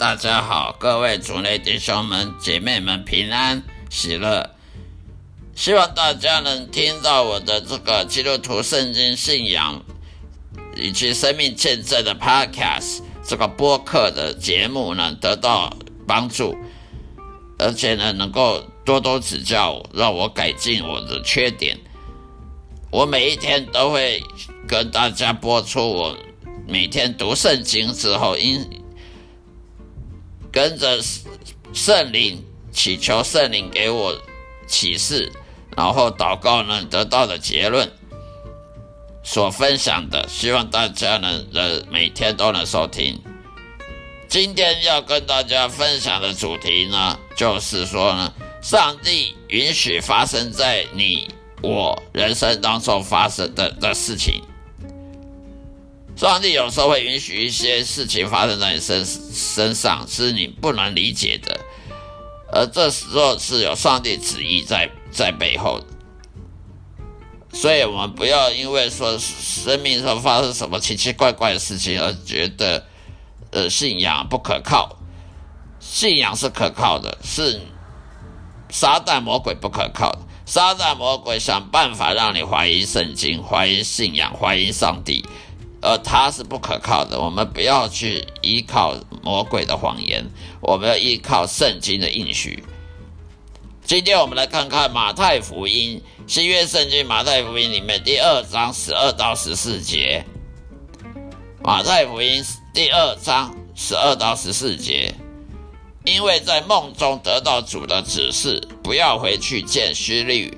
大家好，各位主内弟兄们、姐妹们平安喜乐。希望大家能听到我的这个基督徒圣经信仰以及生命见证的 Podcast 这个播客的节目呢，得到帮助，而且呢，能够多多指教，让我改进我的缺点。我每一天都会跟大家播出我每天读圣经之后因。跟着圣灵祈求圣灵给我启示，然后祷告呢得到的结论所分享的，希望大家呢呃每天都能收听。今天要跟大家分享的主题呢，就是说呢，上帝允许发生在你我人生当中发生的的事情。上帝有时候会允许一些事情发生在你身身上，是你不能理解的，而这时候是有上帝旨意在在背后的。所以，我们不要因为说生命上发生什么奇奇怪怪的事情而觉得，呃，信仰不可靠。信仰是可靠的，是撒旦魔鬼不可靠。撒旦魔鬼想办法让你怀疑圣经、怀疑信仰、怀疑上帝。而它是不可靠的，我们不要去依靠魔鬼的谎言，我们要依靠圣经的应许。今天我们来看看马太福音，新约圣经马太福音里面第二章十二到十四节。马太福音第二章十二到十四节，因为在梦中得到主的指示，不要回去见虚律，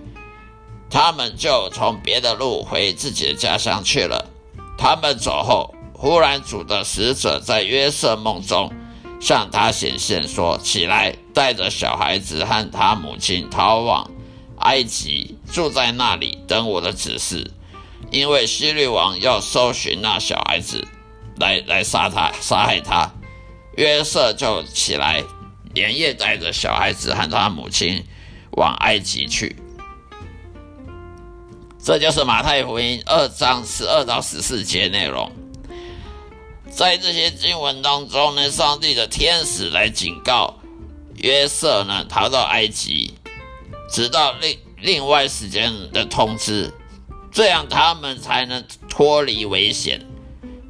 他们就从别的路回自己的家乡去了。他们走后，忽然主的使者在约瑟梦中向他显现，说：“起来，带着小孩子和他母亲逃往埃及，住在那里，等我的指示。因为希律王要搜寻那小孩子，来来杀他，杀害他。”约瑟就起来，连夜带着小孩子和他母亲往埃及去。这就是马太福音二章十二到十四节内容。在这些经文当中呢，上帝的天使来警告约瑟呢，逃到埃及，直到另另外时间的通知，这样他们才能脱离危险。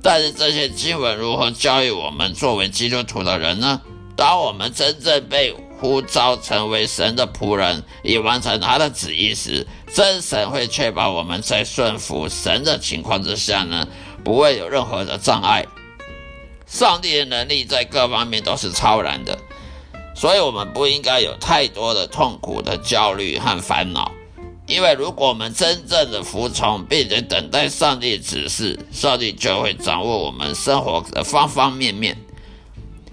但是这些经文如何教育我们作为基督徒的人呢？当我们真正被呼召成为神的仆人，以完成他的旨意时，真神会确保我们在顺服神的情况之下呢，不会有任何的障碍。上帝的能力在各方面都是超然的，所以我们不应该有太多的痛苦的焦虑和烦恼。因为如果我们真正的服从，并且等待上帝指示，上帝就会掌握我们生活的方方面面。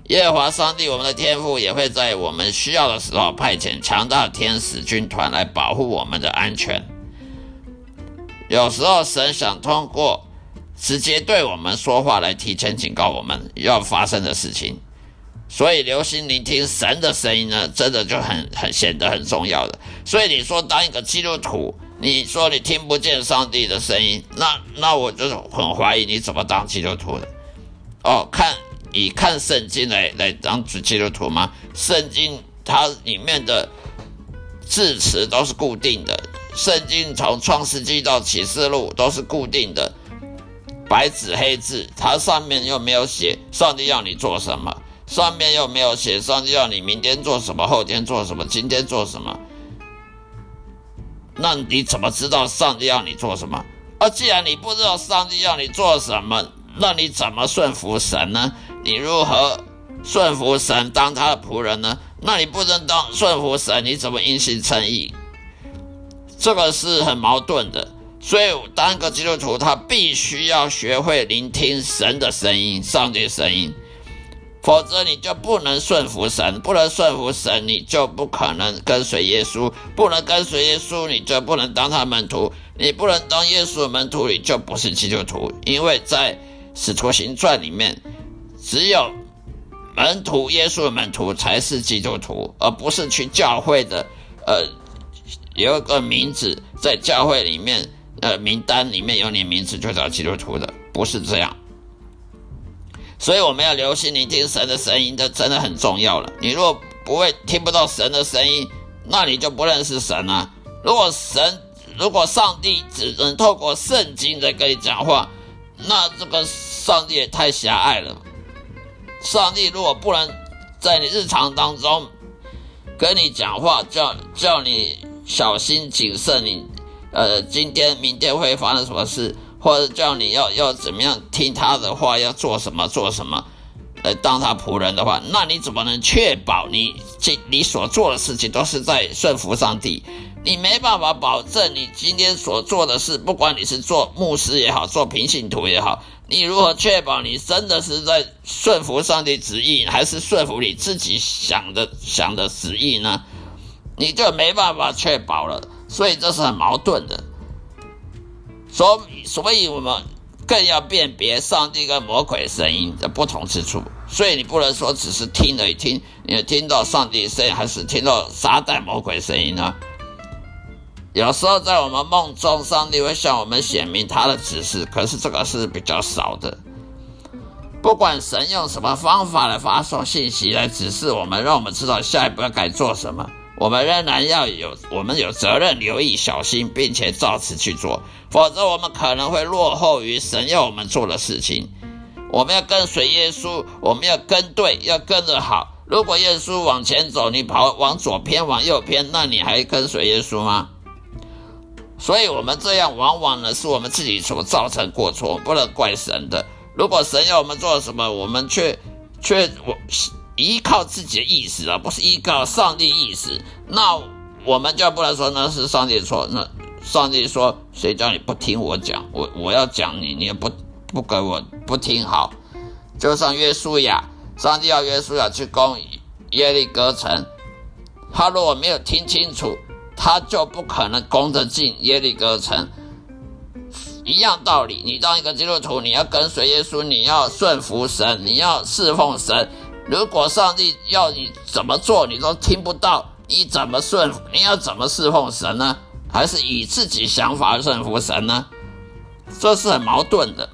耶和华上帝，我们的天赋也会在我们需要的时候派遣强大的天使军团来保护我们的安全。有时候，神想通过直接对我们说话来提前警告我们要发生的事情。所以，留心聆听神的声音呢，真的就很很显得很重要的。所以，你说当一个基督徒，你说你听不见上帝的声音，那那我就很怀疑你怎么当基督徒的。哦，看以看圣经来来当基督徒吗？圣经它里面的字词都是固定的，圣经从创世纪到启示录都是固定的，白纸黑字，它上面又没有写上帝要你做什么。上面又没有写上帝要你明天做什么，后天做什么，今天做什么？那你怎么知道上帝要你做什么？而既然你不知道上帝要你做什么，那你怎么顺服神呢？你如何顺服神当他的仆人呢？那你不能当顺服神，你怎么因信称义？这个是很矛盾的。所以，当个基督徒，他必须要学会聆听神的声音，上帝声音。否则你就不能顺服神，不能顺服神，你就不可能跟随耶稣；不能跟随耶稣，你就不能当他门徒；你不能当耶稣的门徒，你就不是基督徒。因为在使徒行传里面，只有门徒耶稣的门徒才是基督徒，而不是去教会的。呃，有一个名字在教会里面，呃，名单里面有你名字就叫基督徒的，不是这样。所以我们要留心聆听神的声音，这真的很重要了。你如果不会听不到神的声音，那你就不认识神啊。如果神，如果上帝只能透过圣经在跟你讲话，那这个上帝也太狭隘了。上帝如果不能在你日常当中跟你讲话，叫叫你小心谨慎，你呃，今天明天会发生什么事？或者叫你要要怎么样听他的话，要做什么做什么，呃，当他仆人的话，那你怎么能确保你这你所做的事情都是在顺服上帝？你没办法保证你今天所做的事，不管你是做牧师也好，做平信徒也好，你如何确保你真的是在顺服上帝旨意，还是顺服你自己想的想的旨意呢？你就没办法确保了，所以这是很矛盾的。所所以，我们更要辨别上帝跟魔鬼声音的不同之处。所以，你不能说只是听了一听，你听到上帝声音，还是听到撒旦魔鬼声音呢？有时候，在我们梦中，上帝会向我们显明他的指示，可是这个是比较少的。不管神用什么方法来发送信息来指示我们，让我们知道下一步要该做什么。我们仍然要有，我们有责任留意、小心，并且照此去做，否则我们可能会落后于神要我们做的事情。我们要跟随耶稣，我们要跟对，要跟着好。如果耶稣往前走，你跑往左偏、往右偏，那你还跟随耶稣吗？所以，我们这样往往呢，是我们自己所造成过错，不能怪神的。如果神要我们做什么，我们却却我。依靠自己的意识而不是依靠上帝意识，那我们就不能说那是上帝错。那上帝说：“谁叫你不听我讲？我我要讲你，你也不不给我不听好。”就像约书亚，上帝要约书亚去攻耶利哥城，他如果没有听清楚，他就不可能攻得进耶利哥城。一样道理，你当一个基督徒，你要跟随耶稣，你要顺服神，你要侍奉神。如果上帝要你怎么做，你都听不到，你怎么顺？你要怎么侍奉神呢？还是以自己想法顺服神呢？这是很矛盾的。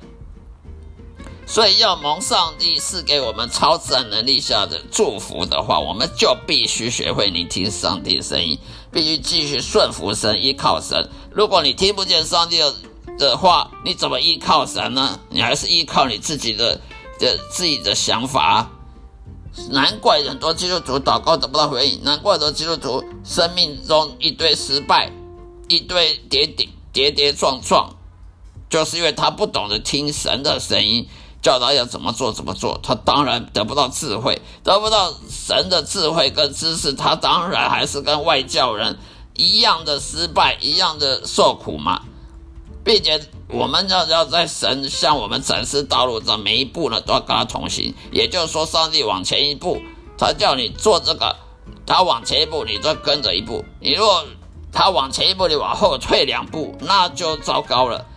所以，要蒙上帝赐给我们超自然能力下的祝福的话，我们就必须学会聆听上帝的声音，必须继续顺服神，依靠神。如果你听不见上帝的话，你怎么依靠神呢？你还是依靠你自己的的自己的想法。难怪很多基督徒祷告得不到回应，难怪很多基督徒生命中一堆失败，一堆跌跌跌跌撞撞，就是因为他不懂得听神的声音，教他要怎么做怎么做，他当然得不到智慧，得不到神的智慧跟知识，他当然还是跟外教人一样的失败，一样的受苦嘛。并且我们要要在神向我们展示道路的每一步呢，都要跟他同行。也就是说，上帝往前一步，他叫你做这个，他往前一步，你就跟着一步。你如果他往前一步，你往后退两步，那就糟糕了。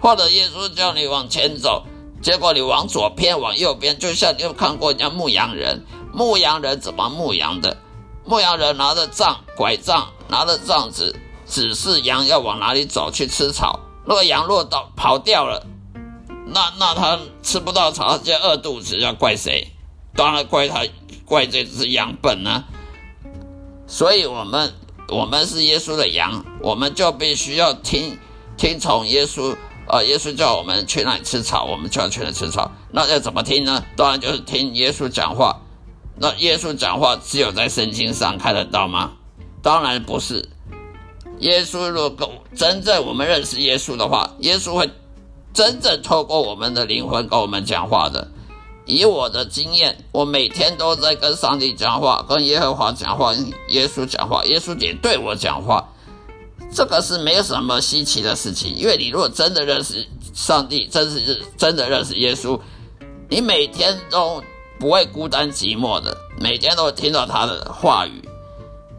或者耶稣叫你往前走。结果你往左偏，往右边，就像你有看过人家牧羊人，牧羊人怎么牧羊的？牧羊人拿着杖、拐杖，拿着杖子，指示羊要往哪里走去吃草。如果羊落到跑掉了，那那他吃不到草，就饿肚子，要怪谁？当然怪他，怪这只羊笨呢。所以，我们我们是耶稣的羊，我们就必须要听听从耶稣。啊！耶稣叫我们去那里吃草，我们就要去那里吃草。那要怎么听呢？当然就是听耶稣讲话。那耶稣讲话只有在圣经上看得到吗？当然不是。耶稣如果真正我们认识耶稣的话，耶稣会真正透过我们的灵魂跟我们讲话的。以我的经验，我每天都在跟上帝讲话，跟耶和华讲话，耶稣讲话，耶稣也对我讲话。这个是没有什么稀奇的事情，因为你如果真的认识上帝，真是真的认识耶稣，你每天都不会孤单寂寞的，每天都会听到他的话语。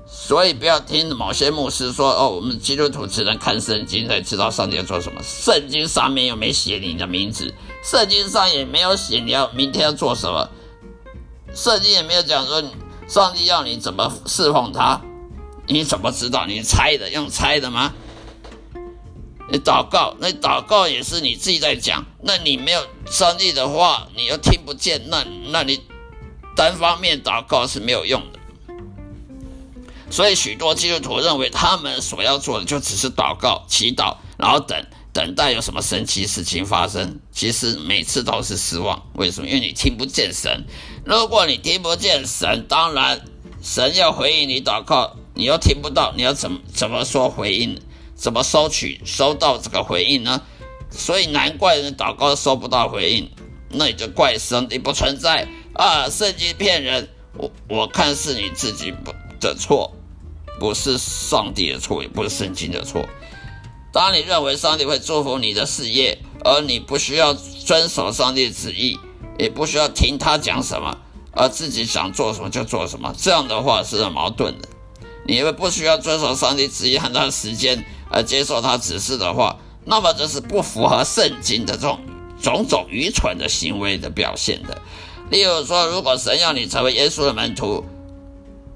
所以不要听某些牧师说：“哦，我们基督徒只能看圣经才知道上帝要做什么。”圣经上面又没写你的名字，圣经上也没有写你要明天要做什么，圣经也没有讲说上帝要你怎么侍奉他。你怎么知道？你猜的，用猜的吗？你祷告，那祷告也是你自己在讲。那你没有上帝的话，你又听不见，那那你单方面祷告是没有用的。所以许多基督徒认为，他们所要做的就只是祷告、祈祷，然后等等待有什么神奇事情发生。其实每次都是失望。为什么？因为你听不见神。如果你听不见神，当然神要回应你祷告。你又听不到，你要怎么怎么说回应？怎么收取收到这个回应呢？所以难怪人祷告收不到回应，那你就怪上帝不存在啊！圣经骗人，我我看是你自己不的错，不是上帝的错，也不是圣经的错。当你认为上帝会祝福你的事业，而你不需要遵守上帝旨意，也不需要听他讲什么，而自己想做什么就做什么，这样的话是很矛盾的。你们不需要遵守上帝旨意很长时间而接受他指示的话，那么这是不符合圣经的这种种种愚蠢的行为的表现的。例如说，如果神要你成为耶稣的门徒，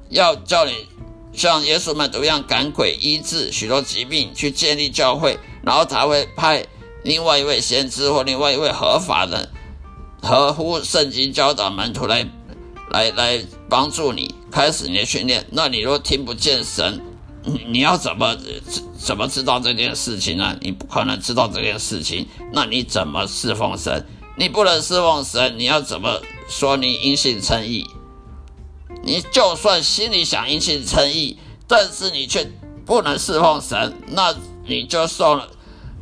要叫你像耶稣门徒一样赶鬼、医治许多疾病，去建立教会，然后才会派另外一位先知或另外一位合法的、合乎圣经教导门徒来来来帮助你。开始你的训练，那你若听不见神，你你要怎么怎么知道这件事情呢？你不可能知道这件事情，那你怎么侍奉神？你不能侍奉神，你要怎么说你因信称义？你就算心里想因信称义，但是你却不能侍奉神，那你就受了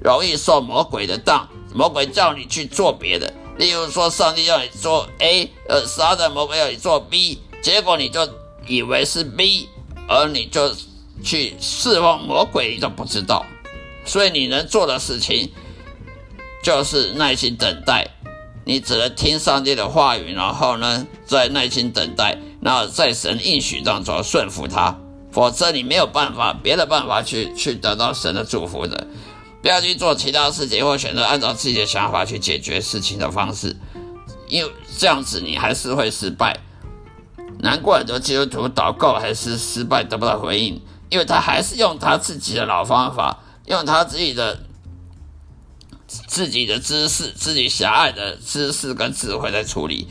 容易受魔鬼的当。魔鬼叫你去做别的，例如说上帝要你做 A，呃，撒旦魔鬼要你做 B。结果你就以为是 B，而你就去释放魔鬼，你都不知道。所以你能做的事情就是耐心等待，你只能听上帝的话语，然后呢，再耐心等待，然后在神应许当中顺服他。否则你没有办法，别的办法去去得到神的祝福的。不要去做其他事情，或选择按照自己的想法去解决事情的方式，因为这样子你还是会失败。难怪很多基督徒祷告还是失败，得不到回应，因为他还是用他自己的老方法，用他自己的自己的知识、自己狭隘的知识跟智慧在处理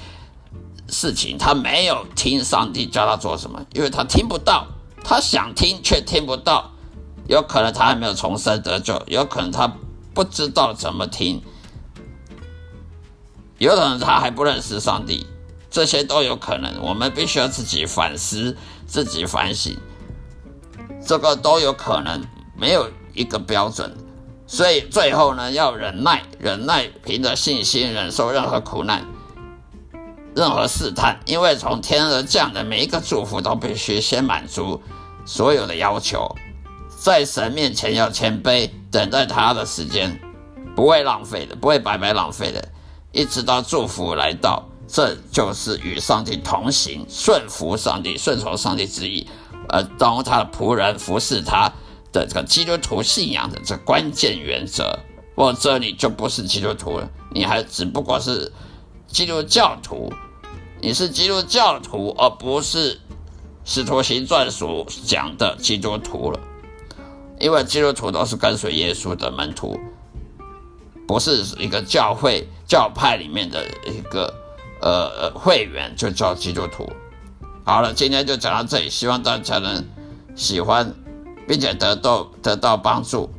事情。他没有听上帝教他做什么，因为他听不到，他想听却听不到。有可能他还没有重生得救，有可能他不知道怎么听，有可能他还不认识上帝。这些都有可能，我们必须要自己反思、自己反省，这个都有可能，没有一个标准。所以最后呢，要忍耐，忍耐，凭着信心忍受任何苦难、任何试探，因为从天而降的每一个祝福都必须先满足所有的要求，在神面前要谦卑，等待他的时间，不会浪费的，不会白白浪费的，一直到祝福来到，这就是与上帝同行，顺服上帝，顺从上帝旨意，呃，当他的仆人服侍他。的这个基督徒信仰的这关键原则，否则你就不是基督徒了，你还只不过是基督教徒，你是基督教徒，而不是使徒行传所讲的基督徒了。因为基督徒都是跟随耶稣的门徒，不是一个教会教派里面的一个呃会员就叫基督徒。好了，今天就讲到这里，希望大家能喜欢。并且得到得到帮助，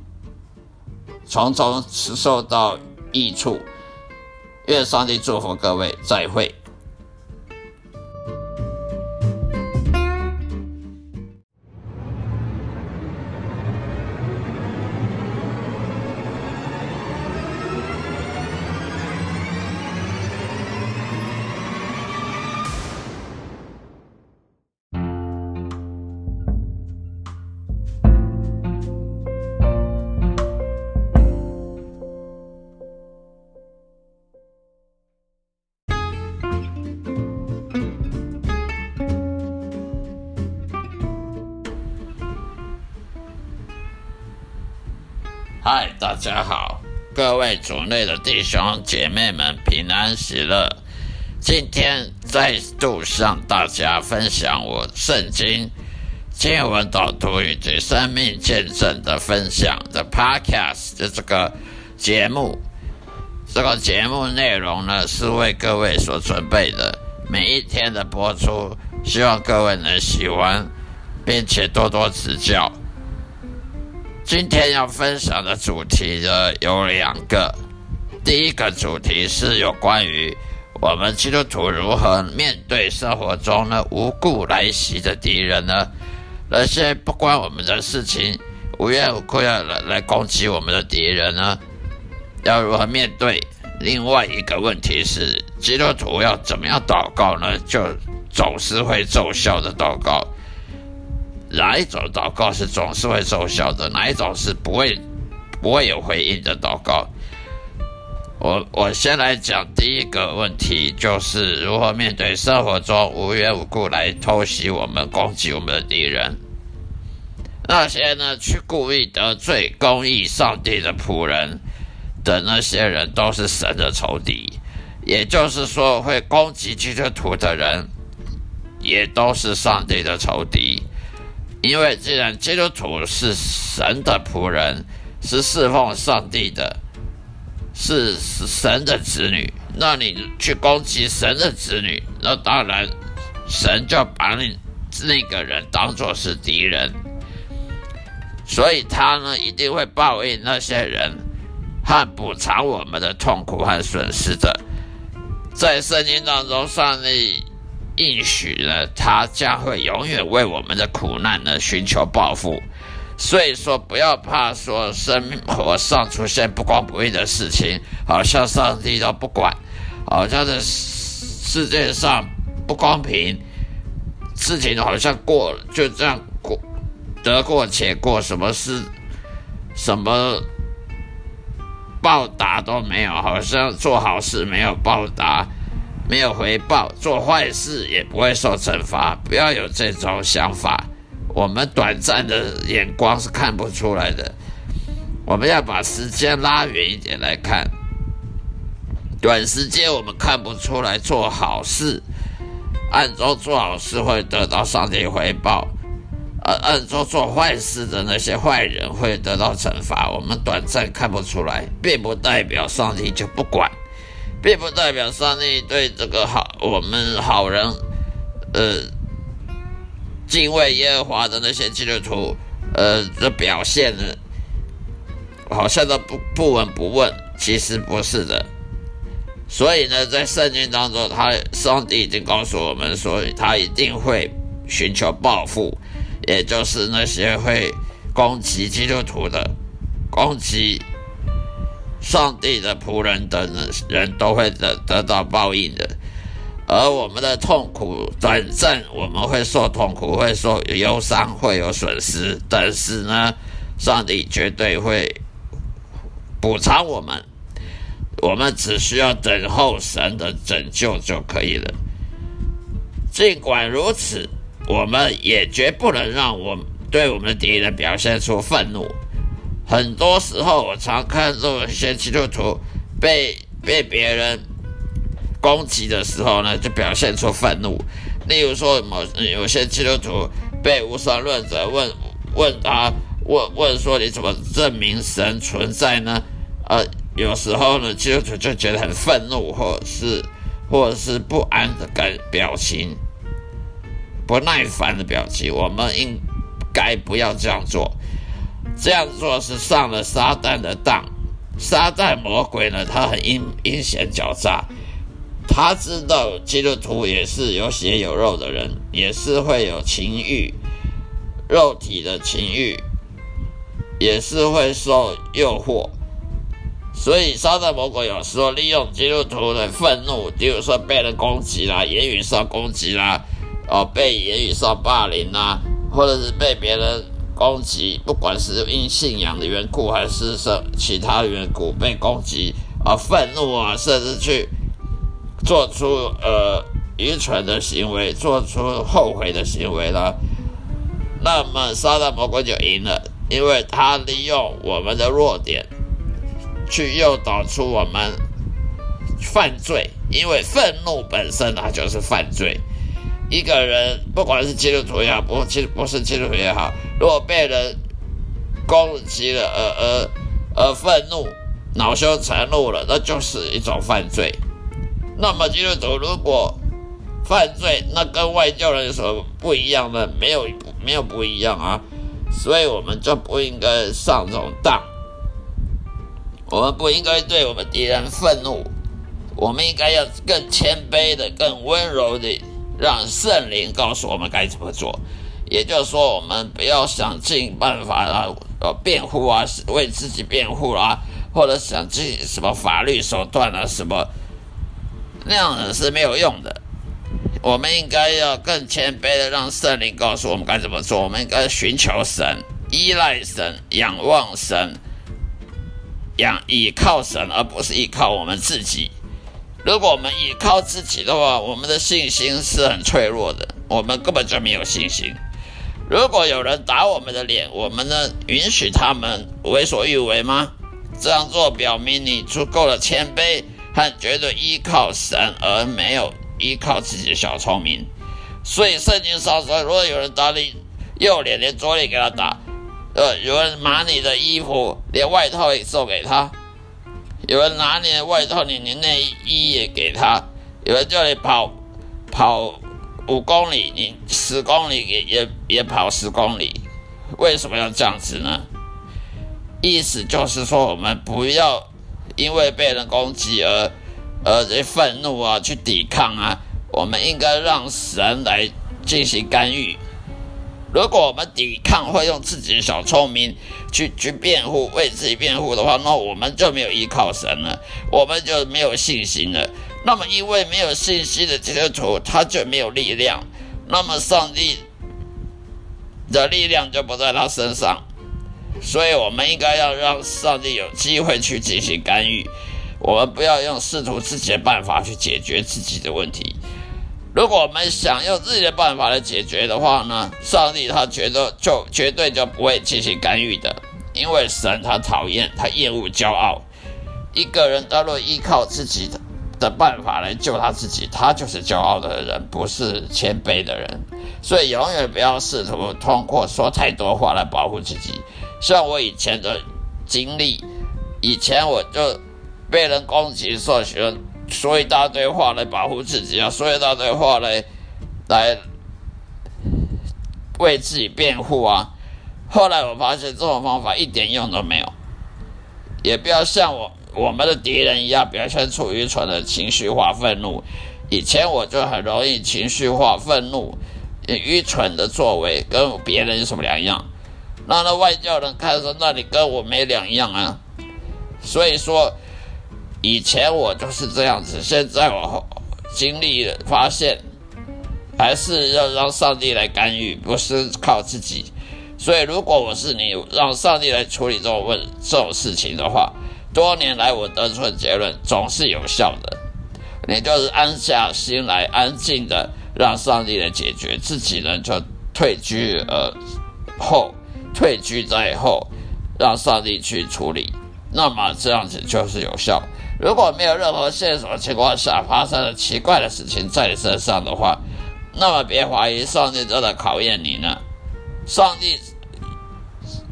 从中受到益处。愿上帝祝福各位，再会。嗨，大家好，各位主内的弟兄姐妹们，平安喜乐。今天再度向大家分享我圣经经文导读以及生命见证的分享的 Podcast 的这个节目。这个节目内容呢，是为各位所准备的，每一天的播出，希望各位能喜欢，并且多多指教。今天要分享的主题呢有两个，第一个主题是有关于我们基督徒如何面对生活中呢无故来袭的敌人呢？那些不关我们的事情、无缘无故要来来攻击我们的敌人呢，要如何面对？另外一个问题是，基督徒要怎么样祷告呢？就总是会奏效的祷告。哪一种祷告是总是会奏效的？哪一种是不会不会有回应的祷告？我我先来讲第一个问题，就是如何面对生活中无缘无故来偷袭我们、攻击我们的敌人。那些呢，去故意得罪公义上帝的仆人的那些人，都是神的仇敌。也就是说，会攻击基督徒的人，也都是上帝的仇敌。因为既然基督徒是神的仆人，是侍奉上帝的，是神的子女，那你去攻击神的子女，那当然神就把你那个人当作是敌人，所以他呢一定会报应那些人和补偿我们的痛苦和损失的。在圣经当中，上帝。应许呢，他将会永远为我们的苦难呢寻求报复。所以说，不要怕说生活上出现不公不义的事情，好像上帝都不管，好像这世界上不公平，事情好像过就这样过，得过且过，什么事什么报答都没有，好像做好事没有报答。没有回报，做坏事也不会受惩罚。不要有这种想法，我们短暂的眼光是看不出来的。我们要把时间拉远一点来看，短时间我们看不出来做好事，暗中做好事会得到上帝回报，而暗中做坏事的那些坏人会得到惩罚。我们短暂看不出来，并不代表上帝就不管。并不代表上帝对这个好我们好人，呃，敬畏耶和华的那些基督徒，呃的表现呢，好像都不不闻不问。其实不是的。所以呢，在圣经当中，他上帝已经告诉我们，说他一定会寻求报复，也就是那些会攻击基督徒的、攻击上帝的仆人等人都会得得到报应的。而我们的痛苦短暂，我们会受痛苦，会受忧伤，会有损失。但是呢，上帝绝对会补偿我们。我们只需要等候神的拯救就可以了。尽管如此，我们也绝不能让我对我们的敌人表现出愤怒。很多时候，我常看到一些基督徒被被别人。攻击的时候呢，就表现出愤怒。例如说，某有些基督徒被无神论者问问他问问说：“你怎么证明神存在呢？”呃，有时候呢，基督徒就觉得很愤怒，或者是或者是不安的感表情，不耐烦的表情。我们应该不要这样做，这样做是上了撒旦的当。撒旦魔鬼呢，他很阴阴险狡诈。他知道基督徒也是有血有肉的人，也是会有情欲、肉体的情欲，也是会受诱惑。所以撒旦魔鬼有时候利用基督徒的愤怒，比如说被人攻击啦、言语上攻击啦，哦，被言语上霸凌啦，或者是被别人攻击，不管是因信仰的缘故还是什其他缘故被攻击啊，愤怒啊，甚至去。做出呃愚蠢的行为，做出后悔的行为了，那么撒旦魔鬼就赢了，因为他利用我们的弱点，去诱导出我们犯罪。因为愤怒本身它就是犯罪。一个人不管是基督徒也好，不其实不是基督徒也好，如果被人攻击了而而而愤怒、恼羞成怒了，那就是一种犯罪。那么基督徒如果犯罪，那跟外教人有什么不一样呢？没有，没有不一样啊。所以我们就不应该上这种当。我们不应该对我们敌人愤怒，我们应该要更谦卑的、更温柔的，让圣灵告诉我们该怎么做。也就是说，我们不要想尽办法啊，呃，辩护啊，为自己辩护啊，或者想尽什么法律手段啊，什么。那样子是没有用的。我们应该要更谦卑的，让圣灵告诉我们该怎么做。我们应该寻求神，依赖神，仰望神，仰倚靠神，而不是依靠我们自己。如果我们依靠自己的话，我们的信心是很脆弱的，我们根本就没有信心。如果有人打我们的脸，我们能允许他们为所欲为吗？这样做表明你足够的谦卑。他绝对依靠神，而没有依靠自己的小聪明。所以圣经上说，如果有人打你右脸，连左脸给他打；呃，有人拿你的衣服，连外套也送给他；有人拿你的外套，你连内衣也给他；有人叫你跑跑五公里，你十公里也也也跑十公里。为什么要这样子呢？意思就是说，我们不要。因为被人攻击而而愤怒啊，去抵抗啊，我们应该让神来进行干预。如果我们抵抗会用自己的小聪明去去辩护，为自己辩护的话，那我们就没有依靠神了，我们就没有信心了。那么，因为没有信心的基督徒，他就没有力量，那么上帝的力量就不在他身上。所以，我们应该要让上帝有机会去进行干预。我们不要用试图自己的办法去解决自己的问题。如果我们想用自己的办法来解决的话呢，上帝他觉得就绝对就不会进行干预的，因为神他讨厌他厌恶骄傲。一个人他若依靠自己的的办法来救他自己，他就是骄傲的人，不是谦卑的人。所以，永远不要试图通过说太多话来保护自己。像我以前的经历，以前我就被人攻击，说喜欢说一大堆话来保护自己啊，说一大堆话来来为自己辩护啊。后来我发现这种方法一点用都没有，也不要像我我们的敌人一样表现出愚蠢的情绪化愤怒。以前我就很容易情绪化愤怒，愚蠢的作为跟别人有什么两样？那那外教人看说，那你跟我没两样啊？所以说，以前我就是这样子，现在我经历了发现，还是要让上帝来干预，不是靠自己。所以，如果我是你，让上帝来处理这种问这种事情的话，多年来我得出的结论总是有效的。你就是安下心来，安静的让上帝来解决，自己呢就退居而后，退居在后，让上帝去处理。那么这样子就是有效。如果没有任何线索情况下发生了奇怪的事情在你身上的话，那么别怀疑上帝正在考验你呢。上帝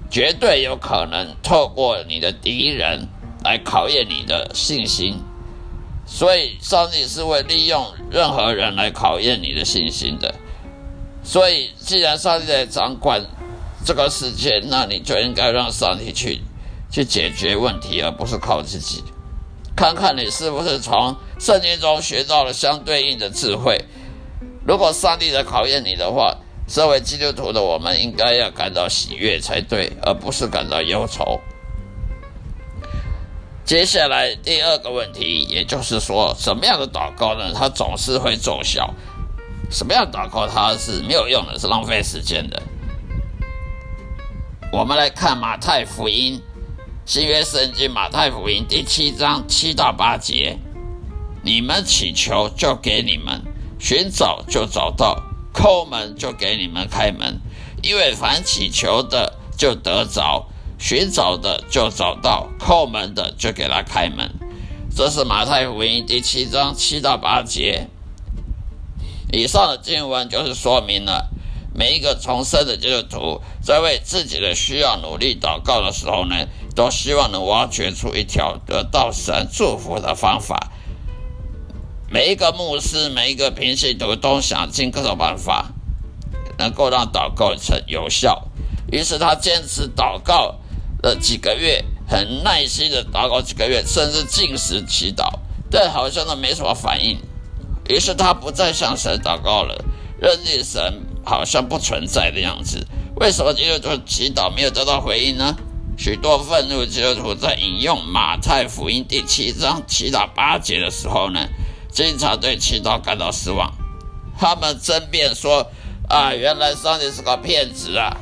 绝对有可能透过你的敌人来考验你的信心，所以上帝是会利用任何人来考验你的信心的。所以，既然上帝在掌管这个世界，那你就应该让上帝去去解决问题，而不是靠自己。看看你是不是从圣经中学到了相对应的智慧。如果上帝在考验你的话，身为基督徒的我们，应该要感到喜悦才对，而不是感到忧愁。接下来第二个问题，也就是说，什么样的祷告呢？它总是会奏效。什么样祷告它是没有用的，是浪费时间的？我们来看马太福音，新约圣经马太福音第七章七到八节：你们祈求，就给你们；寻找，就找到。叩门就给你们开门，因为凡祈求的就得着，寻找的就找到，叩门的就给他开门。这是马太福音第七章七到八节。以上的经文就是说明了，每一个重生的基督徒在为自己的需要努力祷告的时候呢，都希望能挖掘出一条得到神祝福的方法。每一个牧师，每一个平信徒都想尽各种办法，能够让祷告成有效。于是他坚持祷告了几个月，很耐心的祷告几个月，甚至进食祈祷，但好像都没什么反应。于是他不再向神祷告了，认定神好像不存在的样子。为什么基督徒祈祷没有得到回应呢？许多愤怒基督徒在引用马太福音第七章祈祷八节的时候呢？经常对祈祷感到失望，他们争辩说：“啊，原来上帝是个骗子啊！”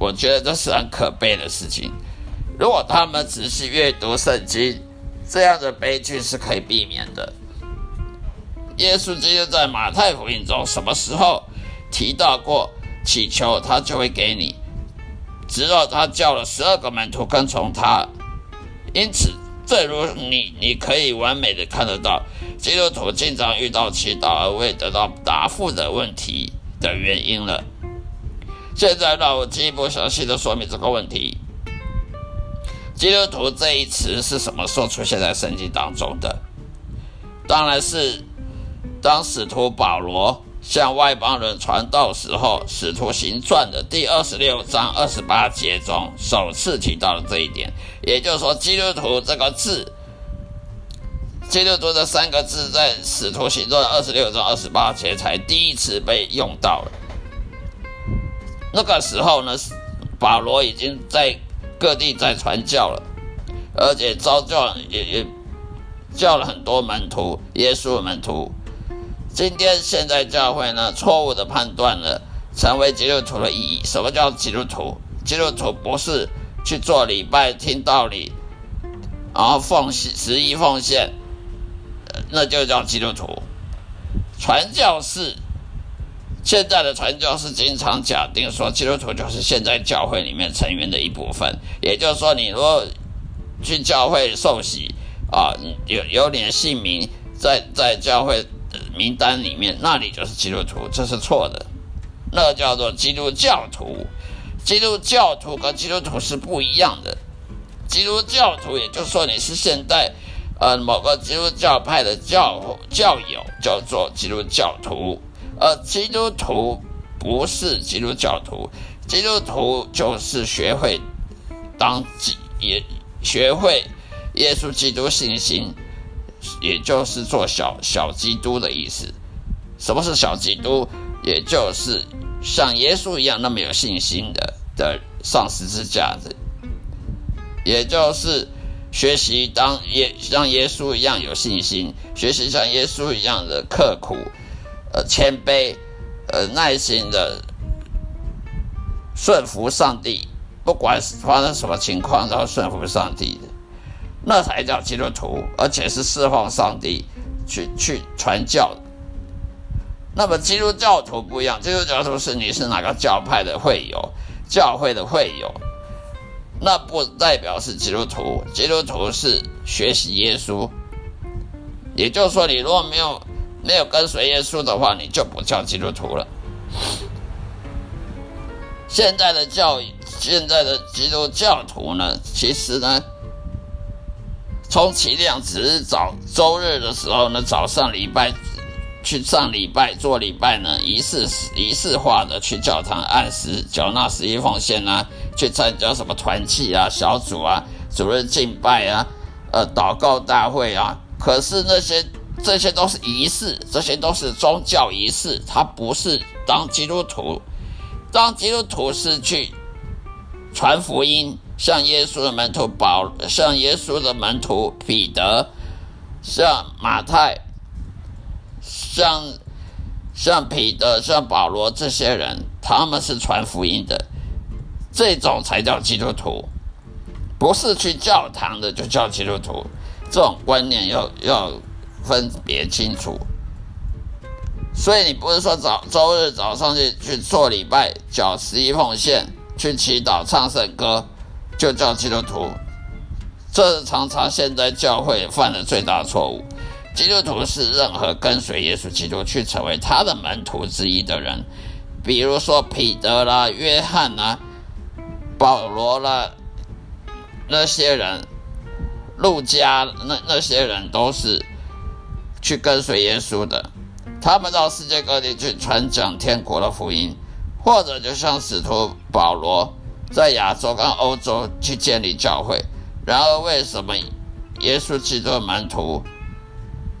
我觉得这是很可悲的事情。如果他们仔细阅读圣经，这样的悲剧是可以避免的。耶稣基督在马太福音中什么时候提到过祈求他就会给你？直到他叫了十二个门徒跟从他，因此。正如你，你可以完美的看得到，基督徒经常遇到祈祷而未得到答复的问题的原因了。现在让我进一步详细的说明这个问题。基督徒这一词是什么时候出现在圣经当中的？当然是当使徒保罗。向外邦人传道时候，《使徒行传》的第二十六章二十八节中首次提到了这一点。也就是说，“基督徒”这个字，“基督徒”这三个字在《使徒行传》二十六章二十八节才第一次被用到了。那个时候呢，保罗已经在各地在传教了，而且招教也也叫了很多门徒，耶稣的门徒。今天现在教会呢，错误的判断了成为基督徒的意义。什么叫基督徒？基督徒不是去做礼拜、听道理，然后奉献、十一奉献，那就叫基督徒。传教士，现在的传教士经常假定说，基督徒就是现在教会里面成员的一部分。也就是说，你如果去教会受洗啊，有有点姓名在在教会。名单里面，那你就是基督徒，这是错的。那叫做基督教徒，基督教徒跟基督徒是不一样的。基督教徒，也就是说你是现代呃某个基督教派的教教友，叫做基督教徒。而基督徒不是基督教徒，基督徒就是学会当基，也学会耶稣基督信心。也就是做小小基督的意思。什么是小基督？也就是像耶稣一样那么有信心的的上十字架的，也就是学习当耶像耶稣一样有信心，学习像耶稣一样的刻苦、呃谦卑、呃耐心的顺服上帝，不管是发生什么情况都要顺服上帝的，那才叫基督徒，而且是侍奉上帝去去传教。那么基督教徒不一样，基督教徒是你是哪个教派的会友，教会的会友。那不代表是基督徒，基督徒是学习耶稣。也就是说，你如果没有没有跟随耶稣的话，你就不叫基督徒了。现在的教现在的基督教徒呢，其实呢，充其量只是早周日的时候呢，早上礼拜去上礼拜做礼拜呢，仪式仪式化的去教堂按时缴纳十一奉献啊。去参加什么团契啊、小组啊、主任敬拜啊、呃祷告大会啊？可是那些这些都是仪式，这些都是宗教仪式，它不是当基督徒。当基督徒是去传福音，像耶稣的门徒保，像耶稣的门徒彼得，像马太，像像彼得、像保罗这些人，他们是传福音的。这种才叫基督徒，不是去教堂的就叫基督徒。这种观念要要分别清楚。所以你不是说早周日早上去去做礼拜、缴十一奉献、去祈祷、唱圣歌，就叫基督徒。这是常常现在教会犯的最大错误。基督徒是任何跟随耶稣基督去成为他的门徒之一的人，比如说彼得啦、约翰啦。保罗啦，那些人，路加那那些人都是去跟随耶稣的，他们到世界各地去传讲天国的福音，或者就像使徒保罗在亚洲跟欧洲去建立教会。然而，为什么耶稣基督的门徒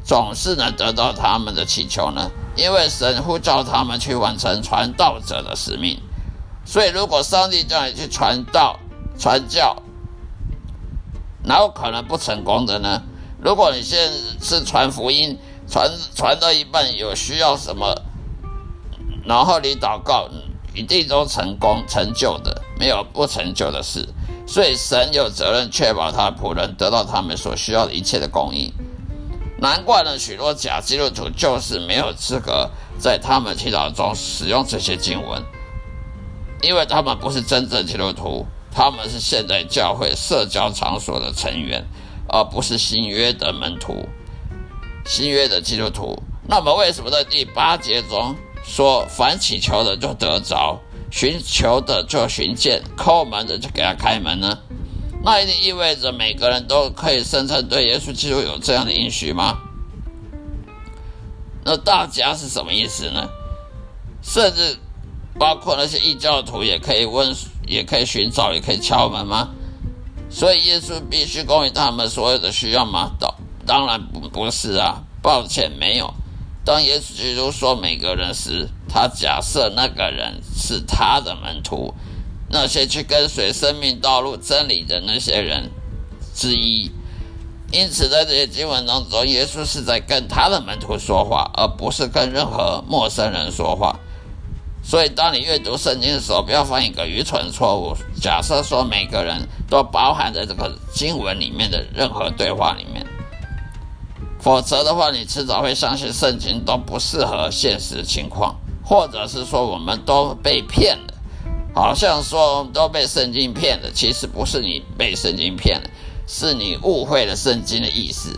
总是能得到他们的祈求呢？因为神呼召他们去完成传道者的使命。所以，如果上帝叫你去传道、传教，哪有可能不成功的呢？如果你现在是传福音，传传到一半有需要什么，然后你祷告，一定都成功成就的，没有不成就的事。所以，神有责任确保他的仆人得到他们所需要的一切的供应。难怪呢，许多假基督徒就是没有资格在他们祈祷中使用这些经文。因为他们不是真正基督徒，他们是现代教会社交场所的成员，而不是新约的门徒、新约的基督徒。那么，为什么在第八节中说“凡祈求的就得着，寻求的就寻见，叩门的就给他开门”呢？那一定意味着每个人都可以声称对耶稣基督有这样的应许吗？那大家是什么意思呢？甚至。包括那些异教徒也可以问，也可以寻找，也可以敲门吗？所以耶稣必须供应他们所有的需要吗？当当然不不是啊，抱歉没有。当耶稣基督说每个人时，他假设那个人是他的门徒，那些去跟随生命道路真理的那些人之一。因此，在这些经文当中，耶稣是在跟他的门徒说话，而不是跟任何陌生人说话。所以，当你阅读圣经的时候，不要犯一个愚蠢错误。假设说每个人都包含在这个经文里面的任何对话里面，否则的话，你迟早会相信圣经都不适合现实情况，或者是说我们都被骗了，好像说都被圣经骗了。其实不是你被圣经骗了，是你误会了圣经的意思。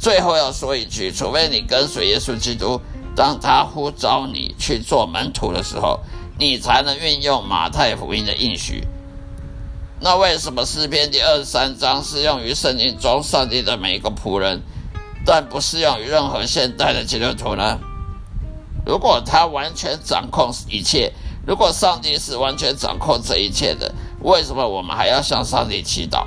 最后要说一句，除非你跟随耶稣基督。当他呼召你去做门徒的时候，你才能运用马太福音的应许。那为什么诗篇第二十三章适用于圣经中上帝的每一个仆人，但不适用于任何现代的基督徒呢？如果他完全掌控一切，如果上帝是完全掌控这一切的，为什么我们还要向上帝祈祷？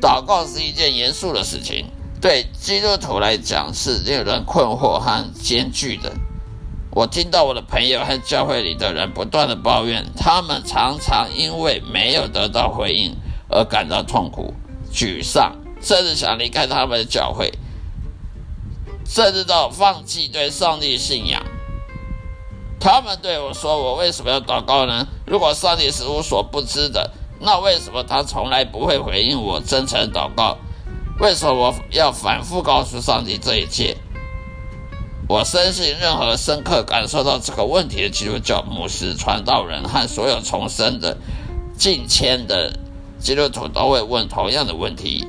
祷告是一件严肃的事情。对基督徒来讲是令人困惑和艰巨的。我听到我的朋友和教会里的人不断的抱怨，他们常常因为没有得到回应而感到痛苦。沮丧，甚至想离开他们的教会，甚至到放弃对上帝信仰。他们对我说：“我为什么要祷告呢？如果上帝是无所不知的，那为什么他从来不会回应我真诚祷告？为什么我要反复告诉上帝这一切？”我深信，任何深刻感受到这个问题的基督教牧师、传道人和所有重生的近千的基督徒都会问同样的问题。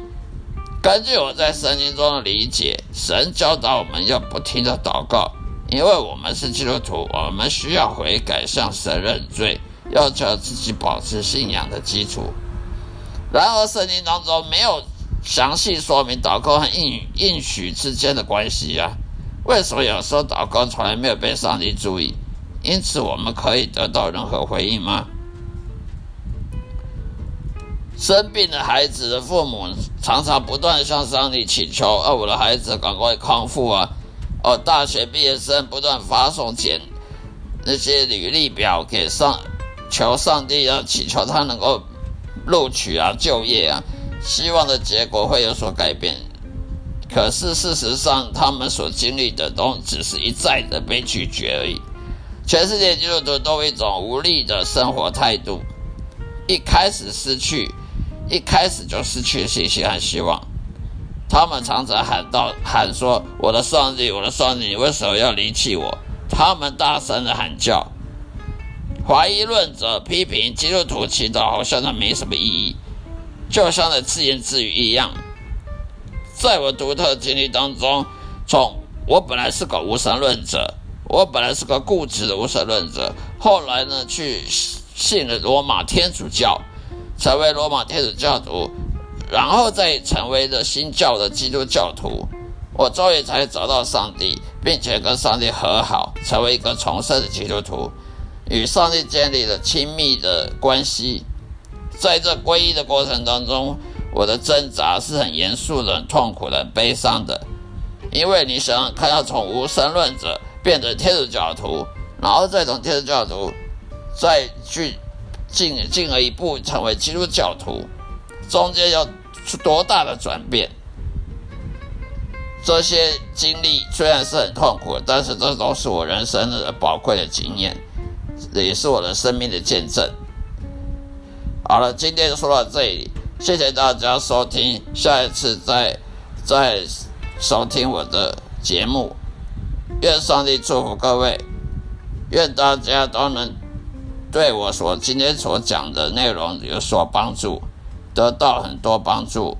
根据我在圣经中的理解，神教导我们要不停的祷告。因为我们是基督徒，我们需要悔改，向神认罪，要求自己保持信仰的基础。然而，圣经当中没有详细说明祷告和应应许之间的关系啊？为什么有时候祷告从来没有被上帝注意？因此，我们可以得到任何回应吗？生病的孩子的父母常常不断向上帝祈求：“哦，我的孩子赶快康复啊！”哦，大学毕业生不断发送简那些履历表给上，求上帝要祈求他能够录取啊，就业啊，希望的结果会有所改变。可是事实上，他们所经历的都只是一再的被拒绝而已。全世界基督徒都一种无力的生活态度，一开始失去，一开始就失去信心和希望。他们常常喊道：“喊说，我的上帝，我的上帝，你为什么要离弃我？”他们大声的喊叫。怀疑论者批评基督徒祈祷，好像那没什么意义，就像在自言自语一样。在我独特经历当中，从我本来是个无神论者，我本来是个固执的无神论者，后来呢，去信了罗马天主教，成为罗马天主教徒。然后再成为了新教的基督教徒，我终于才找到上帝，并且跟上帝和好，成为一个重生的基督徒，与上帝建立了亲密的关系。在这皈依的过程当中，我的挣扎是很严肃的、很痛苦的、很悲伤的，因为你想看到从无神论者变成天主教徒，然后再从天主教徒再去进进而一步成为基督教徒，中间要。是多大的转变？这些经历虽然是很痛苦，但是这都是我人生的宝贵的经验，也是我的生命的见证。好了，今天就说到这里，谢谢大家收听，下一次再再收听我的节目。愿上帝祝福各位，愿大家都能对我所今天所讲的内容有所帮助。得到很多帮助，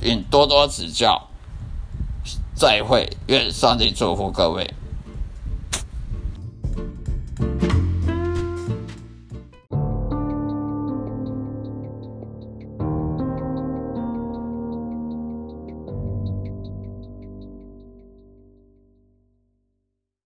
并多多指教。再会，愿上帝祝福各位。